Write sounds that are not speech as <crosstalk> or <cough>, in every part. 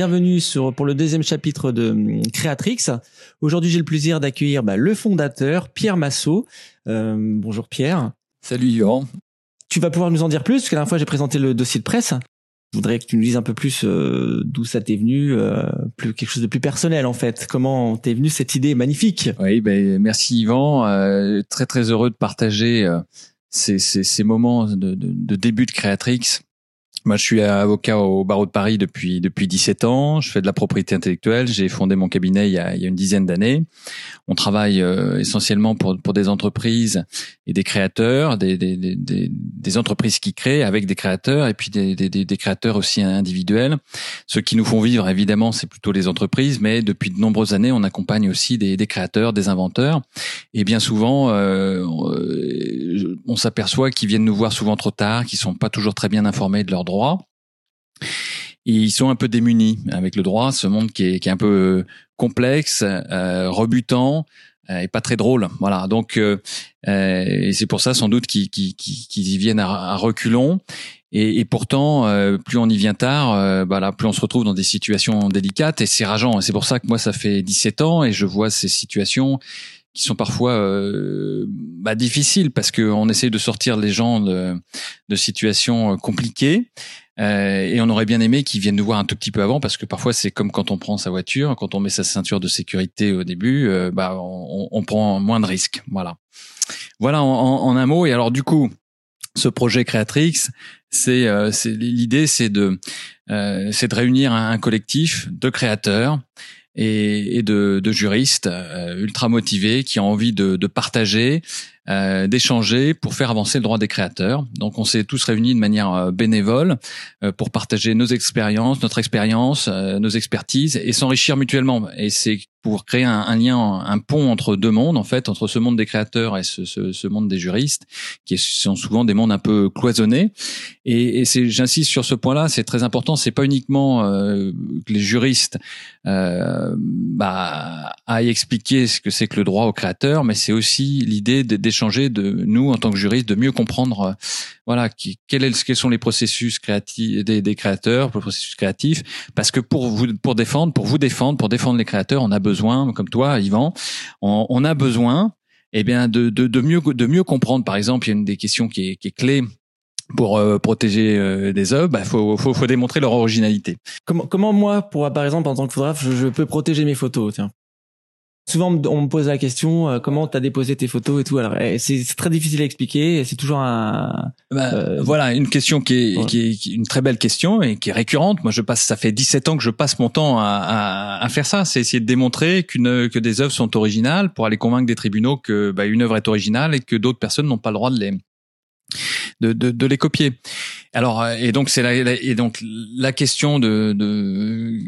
bienvenue sur pour le deuxième chapitre de hum, Créatrix. Aujourd'hui, j'ai le plaisir d'accueillir bah, le fondateur Pierre Massot. Euh, bonjour Pierre. Salut Yvan. Tu vas pouvoir nous en dire plus parce que la dernière fois j'ai présenté le dossier de presse. Je voudrais que tu nous dises un peu plus euh, d'où ça t'est venu, euh, plus quelque chose de plus personnel en fait. Comment t'es venu cette idée magnifique? Oui, ben merci Yvan. Euh, très très heureux de partager euh, ces, ces, ces, moments de, de, de, début de Créatrix moi, je suis avocat au barreau de Paris depuis depuis 17 ans. Je fais de la propriété intellectuelle. J'ai fondé mon cabinet il y a, il y a une dizaine d'années. On travaille euh, essentiellement pour pour des entreprises et des créateurs, des, des, des, des, entreprises qui créent avec des créateurs et puis des, des, des créateurs aussi individuels. Ceux qui nous font vivre, évidemment, c'est plutôt les entreprises, mais depuis de nombreuses années, on accompagne aussi des, des créateurs, des inventeurs. Et bien souvent, euh, on s'aperçoit qu'ils viennent nous voir souvent trop tard, qu'ils sont pas toujours très bien informés de leurs droit. Ils sont un peu démunis avec le droit, ce monde qui est, qui est un peu euh, complexe, euh, rebutant euh, et pas très drôle. Voilà. Donc, c'est pour ça sans doute qu'ils y viennent à, reculons. Et, pourtant, plus on y vient tard, bah plus on se retrouve dans des situations délicates et c'est rageant. C'est pour ça que moi, ça fait 17 ans et je vois ces situations qui sont parfois euh, bah, difficiles parce qu'on essaie de sortir les gens de, de situations euh, compliquées. Euh, et on aurait bien aimé qu'ils viennent nous voir un tout petit peu avant parce que parfois c'est comme quand on prend sa voiture, quand on met sa ceinture de sécurité au début, euh, bah on, on, prend moins de risques. Voilà. Voilà en, en, un mot. Et alors du coup, ce projet Créatrix, c'est euh, l'idée, c'est de c'est de réunir un collectif de créateurs et, et de, de, juristes euh, ultra motivés qui ont envie de, de partager, euh, d'échanger pour faire avancer le droit des créateurs. Donc on s'est tous réunis de manière euh, bénévole euh, pour partager nos expériences, notre expérience, nos expertises et s'enrichir mutuellement. Et c'est pour créer un, lien, un pont entre deux mondes, en fait, entre ce monde des créateurs et ce, ce, ce monde des juristes, qui sont souvent des mondes un peu cloisonnés. Et, et c'est, j'insiste sur ce point-là, c'est très important. C'est pas uniquement euh, que les juristes euh, bah, aillent expliquer ce que c'est que le droit aux créateurs, mais c'est aussi l'idée d'échanger changer de nous en tant que juristes, de mieux comprendre, euh, voilà, qui, quels sont les processus créatifs des, créateurs, les processus créatifs, parce que pour vous, pour défendre, pour vous défendre, pour défendre les créateurs, on a besoin, comme toi, Yvan, on, a besoin, eh bien, de, de, de mieux, de mieux comprendre. Par exemple, il y a une des questions qui est, clé pour euh, protéger euh, des œuvres, bah, faut, démontrer leur originalité. Comment, comment moi, pour par exemple en tant que photographe, je, je peux protéger mes photos Tiens? Souvent, on me pose la question euh, comment t'as déposé tes photos et tout. Alors, eh, c'est très difficile à expliquer. C'est toujours un. Bah, euh, voilà, une question qui est, qui est, une très belle question et qui est récurrente. Moi, je passe, ça fait 17 ans que je passe mon temps à, à, à faire ça. C'est essayer de démontrer qu'une que des œuvres sont originales pour aller convaincre des tribunaux que bah, une œuvre est originale et que d'autres personnes n'ont pas le droit de les de, de, de les copier. Alors euh, et donc c'est la, et donc la question de, de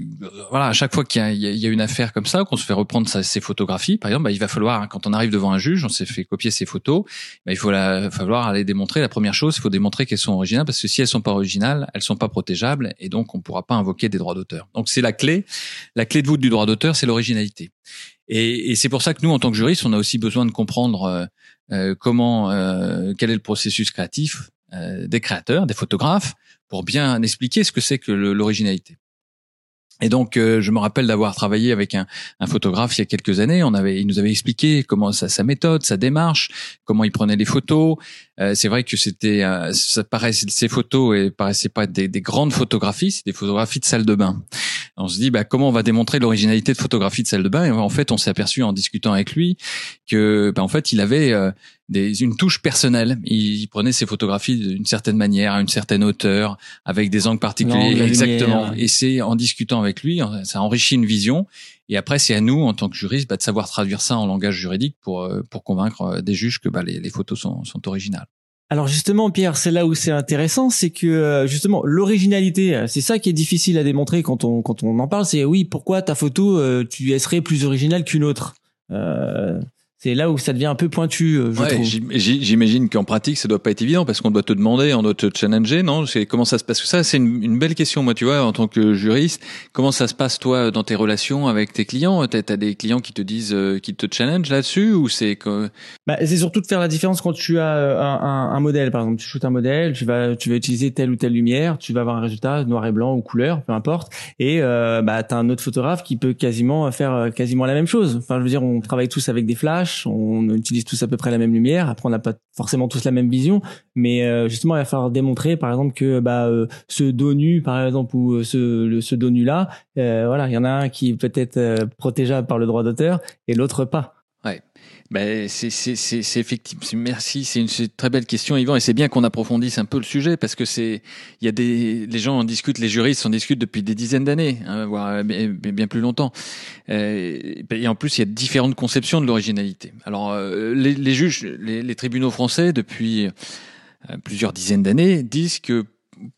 voilà à chaque fois qu'il y, y a, une affaire comme ça qu'on se fait reprendre sa, ses photographies par exemple bah, il va falloir quand on arrive devant un juge on s'est fait copier ses photos bah, il faut la, falloir aller démontrer. La première chose il faut démontrer qu'elles sont originales parce que si elles sont pas originales elles sont pas protégeables et donc on pourra pas invoquer des droits d'auteur. Donc c'est la clé la clé de voûte du droit d'auteur c'est l'originalité. Et, et c'est pour ça que nous en tant que juriste on a aussi besoin de comprendre euh, comment euh, quel est le processus créatif euh, des créateurs, des photographes, pour bien expliquer ce que c'est que l'originalité. Et donc, euh, je me rappelle d'avoir travaillé avec un, un, photographe il y a quelques années. On avait, il nous avait expliqué comment sa, sa méthode, sa démarche, comment il prenait les photos. Euh, c'est vrai que c'était, euh, ça paraissait ces photos et paraissaient pas des, des grandes photographies, c'est des photographies de salle de bain. On se dit, bah, comment on va démontrer l'originalité de photographie de salle de bain? Et en fait, on s'est aperçu en discutant avec lui que, bah, en fait, il avait euh, des, une touche personnelle. Il, prenait ses photographies d'une certaine manière, à une certaine hauteur, avec des angles particuliers. Exactement. Et c'est en discutant avec lui, ça enrichit une vision. Et après, c'est à nous, en tant que juriste, bah, de savoir traduire ça en langage juridique pour euh, pour convaincre euh, des juges que bah, les, les photos sont, sont originales. Alors justement, Pierre, c'est là où c'est intéressant, c'est que euh, justement l'originalité, c'est ça qui est difficile à démontrer quand on quand on en parle. C'est oui, pourquoi ta photo, tu serait plus originale qu'une autre c'est là où ça devient un peu pointu, euh, je Ouais, J'imagine qu'en pratique, ça doit pas être évident parce qu'on doit te demander, on doit te challenger, non? C'est comment ça se passe ça, c'est une, une belle question, moi, tu vois, en tant que juriste. Comment ça se passe toi dans tes relations avec tes clients? T'as as des clients qui te disent, euh, qui te challenge là-dessus ou c'est Bah, c'est surtout de faire la différence quand tu as euh, un, un, un modèle, par exemple, tu shootes un modèle, tu vas tu vas utiliser telle ou telle lumière, tu vas avoir un résultat noir et blanc ou couleur, peu importe, et euh, bah t'as un autre photographe qui peut quasiment faire quasiment la même chose. Enfin, je veux dire, on travaille tous avec des flashs, on utilise tous à peu près la même lumière. Après, on n'a pas forcément tous la même vision, mais euh, justement, il va falloir démontrer, par exemple, que bah euh, ce dos nu, par exemple, ou euh, ce le, ce dos nu là, voilà, il y en a un qui est peut-être euh, protégeable par le droit d'auteur et l'autre pas. Ben, c'est effectivement. Merci, c'est une, très belle question, Yvan, et c'est bien qu'on approfondisse un peu le sujet parce que c'est il y a des les gens en discutent, les juristes en discutent depuis des dizaines d'années, hein, voire bien, bien plus longtemps. Euh, et en plus, il y a différentes conceptions de l'originalité. Alors, euh, les, juges, les, tribunaux français depuis euh, plusieurs dizaines d'années disent que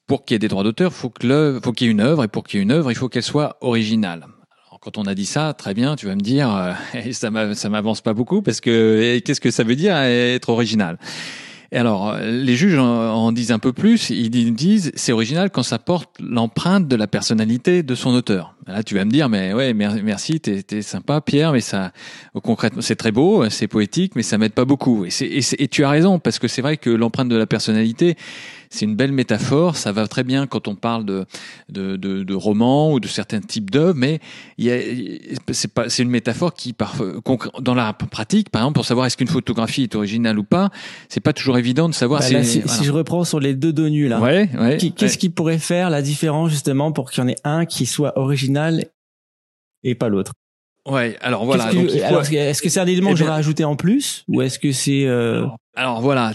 pour qu'il y ait des droits d'auteur, faut que faut qu'il y ait une œuvre, et pour qu'il y ait une œuvre, il faut qu'elle soit originale. Quand on a dit ça, très bien, tu vas me dire, euh, <laughs> ça m'a- ça m'avance pas beaucoup parce que qu'est-ce que ça veut dire être original? Et alors, euh, les juges en, en disent un peu plus. Ils di- disent c'est original quand ça porte l'empreinte de la personnalité de son auteur. Là, tu vas me dire, mais ouais, mer- merci, t'es sympa, Pierre, mais ça, concrètement, c'est très beau, c'est poétique, mais ça m'aide pas beaucoup. Et tu as raison parce que c'est vrai que l'empreinte de la personnalité, c'est une belle métaphore. Ça va très bien quand on parle de de, de, de romans ou de certains types d'œuvres, mais c'est pas, c'est une métaphore qui, par, dans la pratique, par exemple, pour savoir est-ce qu'une photographie est originale ou pas, c'est pas toujours évident de savoir Bah, si. là, si, voilà. si je reprends sur les deux dos nus là, Ouais, ouais. qu'est-ce ouais. qui pourrait faire la différence justement pour qu'il y en ait un qui soit original et pas l'autre? Ouais, alors voilà. Est-ce que c'est un élément Eh que j'aurais bien- ajouté en plus ou est-ce que c'est euh, Alors voilà,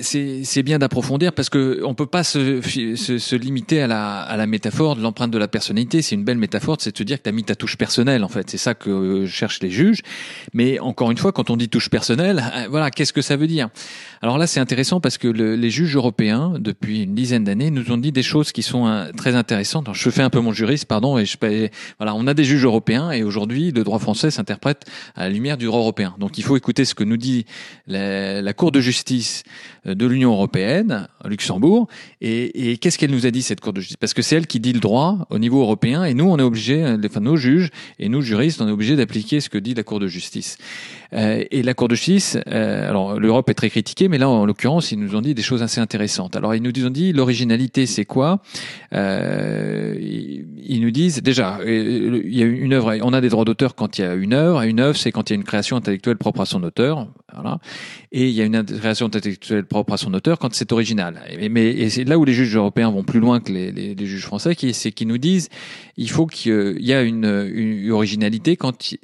c'est bien d'approfondir parce que on peut pas se, se, se limiter à la, à la métaphore de l'empreinte de la personnalité. C'est une belle métaphore, c'est de se dire que tu as mis ta touche personnelle en fait. C'est ça que euh, cherchent les juges. Mais encore une fois, quand on dit touche personnelle, euh, voilà, qu'est-ce que ça veut dire? Alors là, c'est intéressant parce que le- les juges européens, depuis une dizaine d'années, nous ont dit des choses qui sont euh, très intéressantes. Je fais un peu mon juriste, pardon, et je voilà, on a des juges européens et aujourd'hui, le droit français s'interprète à la lumière du droit européen. Donc, il faut écouter ce que nous dit la, la Cour de justice euh, de l'Union européenne, Luxembourg, et, qu'est-ce qu'elle nous a dit cette Cour de justice? Parce que c'est elle qui dit le droit au niveau européen, et nous, on est obligé, euh, enfin nos juges et nous juristes, on est obligés d'appliquer ce que dit la Cour de justice. Euh, et la Cour de justice, alors l'Europe est très critiquée, mais là, en l'occurrence, ils nous ont dit des choses assez intéressantes. Alors, ils nous ont dit l'originalité, c'est quoi? Ils, nous disent déjà, il y a une œuvre, on a des droits d'auteur quand il y a une œuvre, et une œuvre, c'est quand il y a une création intellectuelle propre à son auteur, Et il y a une création intellectuelle propre à son auteur quand c'est original. Et, mais c'est là où les juges européens vont plus loin que les, juges français, qui, c'est qu'ils nous disent il faut qu'il y a une, originalité quand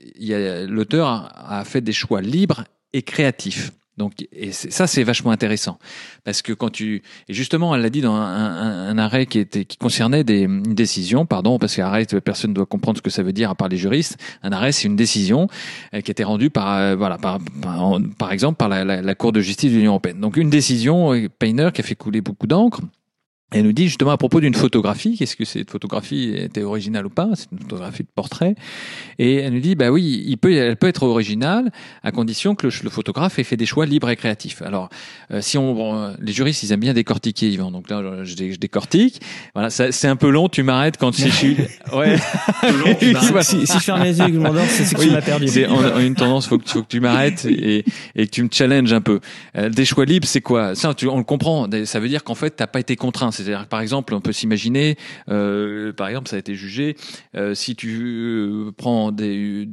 l'auteur a fait des choix libres et créatifs. Donc, et ça, c'est vachement intéressant. Parce que quand tu, et justement, elle l'a dit dans un, arrêt qui était, qui concernait des, une décision, pardon, parce qu'arrêt, personne ne doit comprendre ce que ça veut dire à part les juristes. Un arrêt, c'est une décision euh, qui a été rendue par, euh, voilà, par, par, exemple, par la, Cour de justice de l'Union européenne. Donc, une décision, euh, Painer, qui a fait couler beaucoup d'encre. Elle nous dit justement à propos d'une photographie, qu'est-ce que cette photographie était originale ou pas C'est une photographie de portrait. Et elle nous dit, bah oui, il peut, elle peut être originale à condition que le, le photographe ait fait des choix libres et créatifs. Alors, euh, si on, bon, les juristes, ils aiment bien décortiquer, Yvan. Donc là, je, dé- je décortique. Voilà, ça- c'est un peu long. Tu m'arrêtes quand si je suis, ouais. <laughs> si, si je ferme les yeux et que je m'endors, c'est que Oui, tu m'as perdu. C'est en, en une tendance, faut que, faut que tu m'arrêtes et, et que tu me challenges un peu. Euh, des choix libres, c'est quoi? Ça, tu, on le comprend. Ça veut dire qu'en fait, t'as pas été contraint. C'est-à-dire, par exemple, on peut s'imaginer, euh, par exemple, ça a été jugé, euh, si tu euh, prends des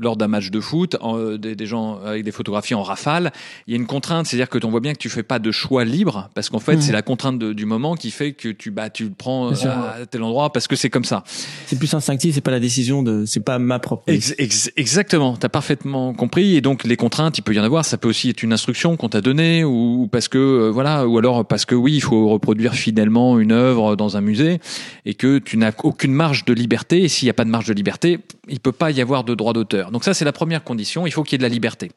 lors d'un match de foot, en- des, des gens avec des photographies en rafale, il y a une contrainte, c'est-à-dire que on voit bien que tu fais pas de choix libre, parce qu'en fait, Mhm. c'est la contrainte de- du moment qui fait que tu bah tu le prends sûr. à tel endroit parce que c'est comme ça. C'est plus instinctif, c'est pas la décision de, c'est pas ma propre. Ex- ex- exactement, tu as parfaitement compris. Et donc les contraintes, il peut y en avoir. Ça peut aussi être une instruction qu'on t'a donnée, ou ou parce que euh, voilà, ou alors parce que oui, il faut reproduire fidèlement une œuvre dans un musée et que tu n'as aucune marge de liberté. Et s'il n'y a pas de marge de liberté, il peut pas y avoir de droit d'auteur. Donc ça, c'est la première condition. Il faut qu'il y ait de la liberté.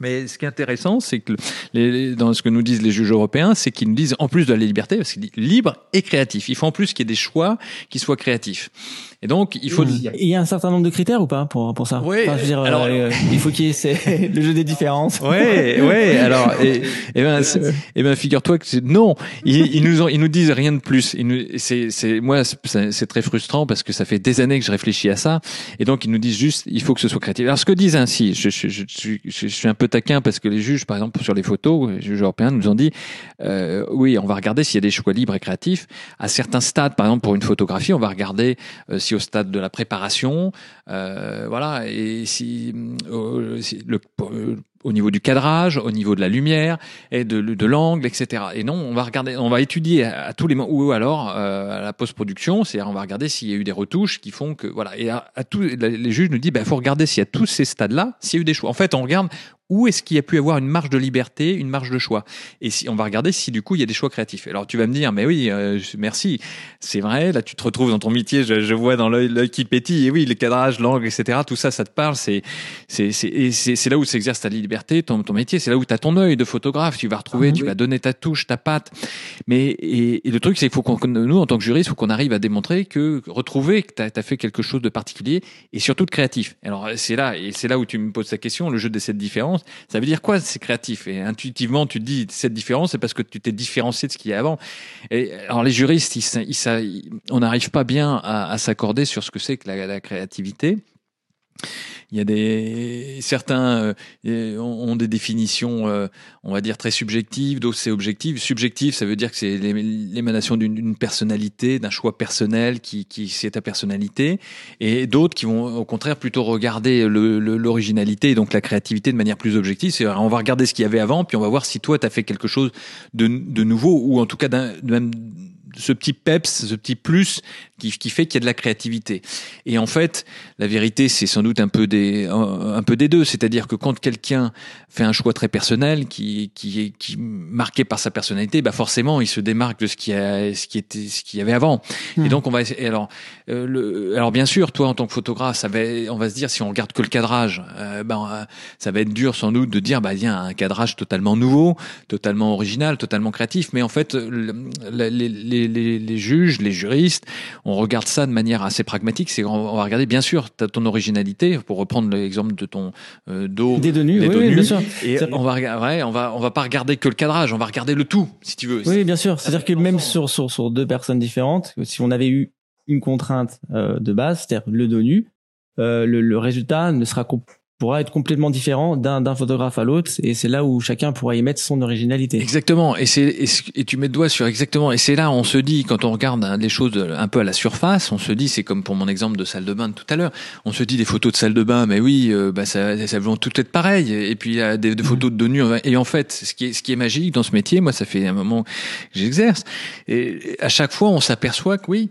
Mais ce qui est intéressant, c'est que les, dans ce que nous disent les juges européens, c'est qu'ils nous disent en plus de la liberté, parce qu'ils disent libre et créatif. Il faut en plus qu'il y ait des choix qui soient créatifs. Et donc, il faut. Il y a un certain nombre de critères ou pas pour pour ça? Oui. Enfin, je veux dire, alors, euh, il faut qu'il y ait c'est <laughs> le jeu des différences. Ouais, ouais. Alors, et, et ben, <laughs> et ben, figure-toi que c'est non. Ils, ils nous ont, ils nous disent rien de plus. Ils nous, c'est, c'est, moi, c'est très frustrant parce que ça fait des années que je réfléchis à ça. Et donc, ils nous disent juste, il faut que ce soit créatif. Alors, ce que disent ainsi, je, je, je, je suis un peu taquin parce que les juges, par exemple, sur les photos, les juges européens nous ont dit, euh, oui, on va regarder s'il y a des choix libres et créatifs. À certains stades, par exemple, pour une photographie, on va regarder euh, si au stade de la préparation, euh, voilà, et si, au niveau du cadrage, au niveau de la lumière et de, l'angle, etc. Et non, on va regarder, on va étudier à, tous les moments, ou alors à la post-production, c'est-à-dire on va regarder s'il y a eu des retouches qui font que voilà. Et à, tous les juges nous disent, il faut regarder s'il y a tous ces stades-là, s'il y a eu des choix. En fait, on regarde où est-ce qu'il y a pu avoir une marge de liberté, une marge de choix? Et si on va regarder si du coup il y a des choix créatifs. Alors tu vas me dire, mais oui, euh, merci, c'est vrai. Là, tu te retrouves dans ton métier. Je, je vois dans l'œil qui pétille. Et oui, le cadrage, l'angle, etc. Tout ça, ça te parle. C'est c'est c'est là où s'exerce ta liberté, ton ton métier. C'est là où tu as ton œil de photographe. Tu vas retrouver, Ah, tu oui. vas donner ta touche, ta patte. Mais et, et le truc, c'est qu'il faut qu'on nous en tant que juriste, il faut qu'on arrive à démontrer que retrouver que tu as, fait quelque chose de particulier et surtout de créatif. Alors c'est là et c'est là où tu me poses ta question. Le jeu de cette ça veut dire quoi C'est créatif? Et intuitivement tu te dis cette différence, c'est parce que tu t'es différencié de ce qu'il y a avant. Et alors les juristes, ils, ils, on n'arrive pas bien à, s'accorder sur ce que c'est que la créativité. Il y a des certains euh, ont des définitions, euh, on va dire très subjectives, d'autres c'est objectif. Subjectif, ça veut dire que c'est l'é- l'émanation d'une personnalité, d'un choix personnel qui qui c'est ta personnalité, et d'autres qui vont au contraire plutôt regarder l'originalité et donc la créativité de manière plus objective. C'est on va regarder ce qu'il y avait avant, puis on va voir si toi tu as fait quelque chose de, de nouveau ou en tout cas même ce petit peps, ce petit plus qui, qui fait qu'il y a de la créativité. Et en fait, la vérité, c'est sans doute un peu des, un, peu des deux. C'est-à-dire que quand quelqu'un fait un choix très personnel, qui, qui est qui marqué par sa personnalité, bah forcément, il se démarque de ce qui a, ce qui était, ce qu'il y avait avant. Hmm. Et donc, on va, et alors, euh, le, alors bien sûr, toi, en tant que photographe, ça va, on va se dire, si on regarde que le cadrage, euh, ben, euh, ça va être dur sans doute de dire, bah, il y a un cadrage totalement nouveau, totalement original, totalement créatif. Mais en fait, le- le- les, les, les, les juges, les juristes, on regarde ça de manière assez pragmatique. C'est on va regarder, bien sûr, t'as ton originalité, pour reprendre l'exemple de ton euh, dos. Des deux nus, Des oui, dos oui, nus. bien sûr. Et on va, ouais, on va, on va pas regarder que le cadrage, on va regarder le tout, si tu veux. Oui, bien sûr. C'est-à-dire que même sur, sur, sur deux personnes différentes, si on avait eu une contrainte euh, de base, c'est-à-dire le dos nu, euh, le, le résultat ne sera pourra être complètement différent d'un d'un photographe à l'autre, et c'est là où chacun pourra y mettre son originalité. Exactement, et c'est et, tu mets le doigt sur exactement, et c'est là on se dit quand on regarde hein, les choses un peu à la surface, on se dit c'est comme pour mon exemple de salle de bain de tout à l'heure, on se dit des photos de salle de bain, mais oui, euh, bah ça, ça vont toutes être pareilles, et puis il y a des, des photos de nus, et en fait ce qui est ce qui est magique dans ce métier, moi ça fait un moment que j'exerce, et à chaque fois on s'aperçoit que oui,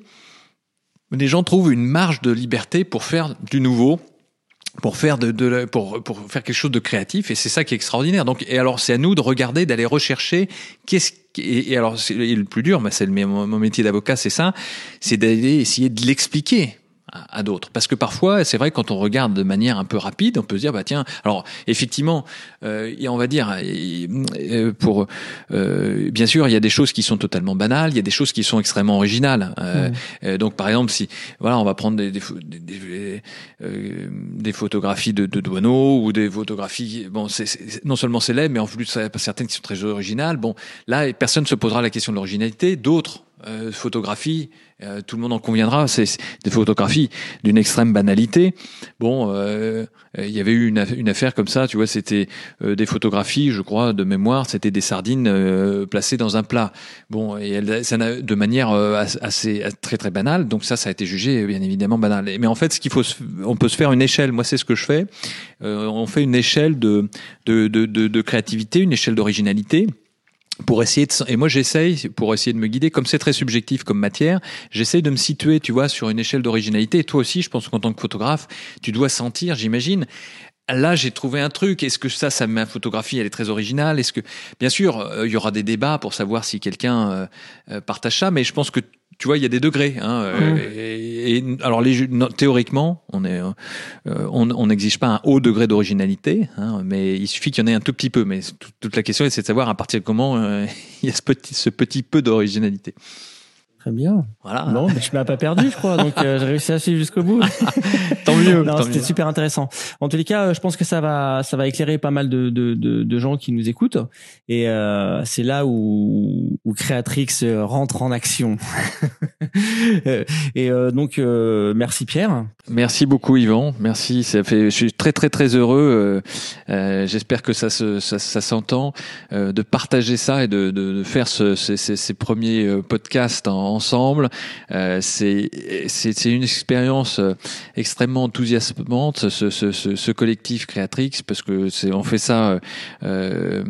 les gens trouvent une marge de liberté pour faire du nouveau, pour faire de, de pour pour faire quelque chose de créatif et c'est ça qui est extraordinaire. Donc et alors c'est à nous de regarder d'aller rechercher qu'est-ce et, et alors c'est le plus dur mais c'est mon, mon métier d'avocat c'est ça c'est d'aller essayer de l'expliquer à, à d'autres. Parce que parfois c'est vrai quand on regarde de manière un peu rapide on peut se dire bah tiens alors effectivement euh, et on va dire euh, pour euh, bien sûr il y a des choses qui sont totalement banales il y a des choses qui sont extrêmement originales Euh, Mm. euh, donc par exemple si voilà on va prendre des des, des, des, euh, des photographies de, de douaneaux ou des photographies bon c'est c'est- non seulement célèbres mais en plus certaines qui sont très originales. Bon là personne ne se posera la question de l'originalité d'autres euh, photographies euh, tout le monde en conviendra c'est des photographies d'une extrême banalité. Bon euh, il y avait eu une, une affaire comme ça tu vois c'était euh, des photographies je crois de mémoire c'était des sardines euh, placées dans un plat. Bon et elle, ça de manière euh, as- assez, très très banale donc ça ça a été jugé bien évidemment banal. Mais en fait ce qu'il faut on peut se faire une échelle. Moi c'est ce que je fais. On fait une échelle de, de, de, de créativité une échelle d'originalité pour essayer de et moi j'essaye pour essayer de me guider comme c'est très subjectif comme matière j'essaye de me situer tu vois sur une échelle d'originalité. Et toi aussi je pense qu'en tant que photographe tu dois sentir j'imagine. Là, j'ai trouvé un truc. Est-ce que ça, ça ma photographie, elle est très originale? Est-ce que, bien sûr, euh, il y aura des débats pour savoir si quelqu'un euh, euh, partage ça, mais je pense que tu vois, il y a des degrés. Hein, euh, Mm. et, et- alors, les, théoriquement, on est, euh, on n'exige pas un haut degré d'originalité, hein, mais il suffit qu'il y en ait un tout petit peu. Mais tout- toute la question, c'est de savoir à partir de comment euh, <laughs> il y a ce petit, ce petit peu d'originalité. Très bien. Voilà. Non, mais je m'as pas perdu, je crois. Donc euh, j'ai réussi à suivre jusqu'au bout. <laughs> Tant mieux. C'était super intéressant. En tous les cas, euh, je pense que ça va, ça va éclairer pas mal de, de, de, de gens qui nous écoutent. Et euh, c'est là où, où Creatrix euh, rentre en action. <laughs> Euh, et euh, donc, euh, merci Pierre. Merci beaucoup Yvan, merci. Ça fait, je suis très très très heureux. J'espère que ça se, ça, ça s'entend euh, de partager ça et de, de, de faire ce, ces, ces, ces premiers podcasts en- ensemble. Euh, c'est une expérience euh, extrêmement enthousiasmante ce, ce, ce, ce collectif Créatrix parce que on fait ça euh,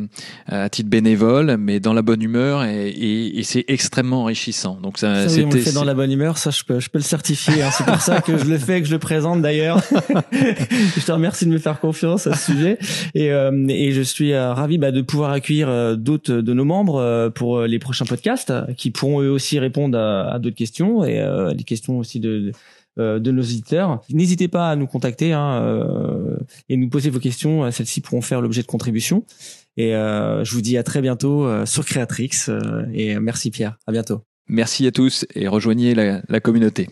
à titre bénévole mais dans la bonne humeur et, et, et c'est extrêmement enrichissant. Donc ça, Ça, oui, on le fait dans la bonne humeur, ça je peux, je peux le certifier. hein. C'est pour ça que je le fais, que je le présente d'ailleurs. <laughs> je te remercie de me faire confiance à ce sujet. Et, euh, et je suis ravi bah, de pouvoir accueillir d'autres de nos membres pour les prochains podcasts qui pourront eux aussi répondre à, d'autres questions et euh, les questions aussi de euh, de nos auditeurs. N'hésitez pas à nous contacter hein, euh, et nous poser vos questions. Celles-ci pourront faire l'objet de contributions. Et euh, je vous dis à très bientôt euh, sur Creatrix. euh, et merci Pierre. À bientôt. Merci à tous et rejoignez la communauté.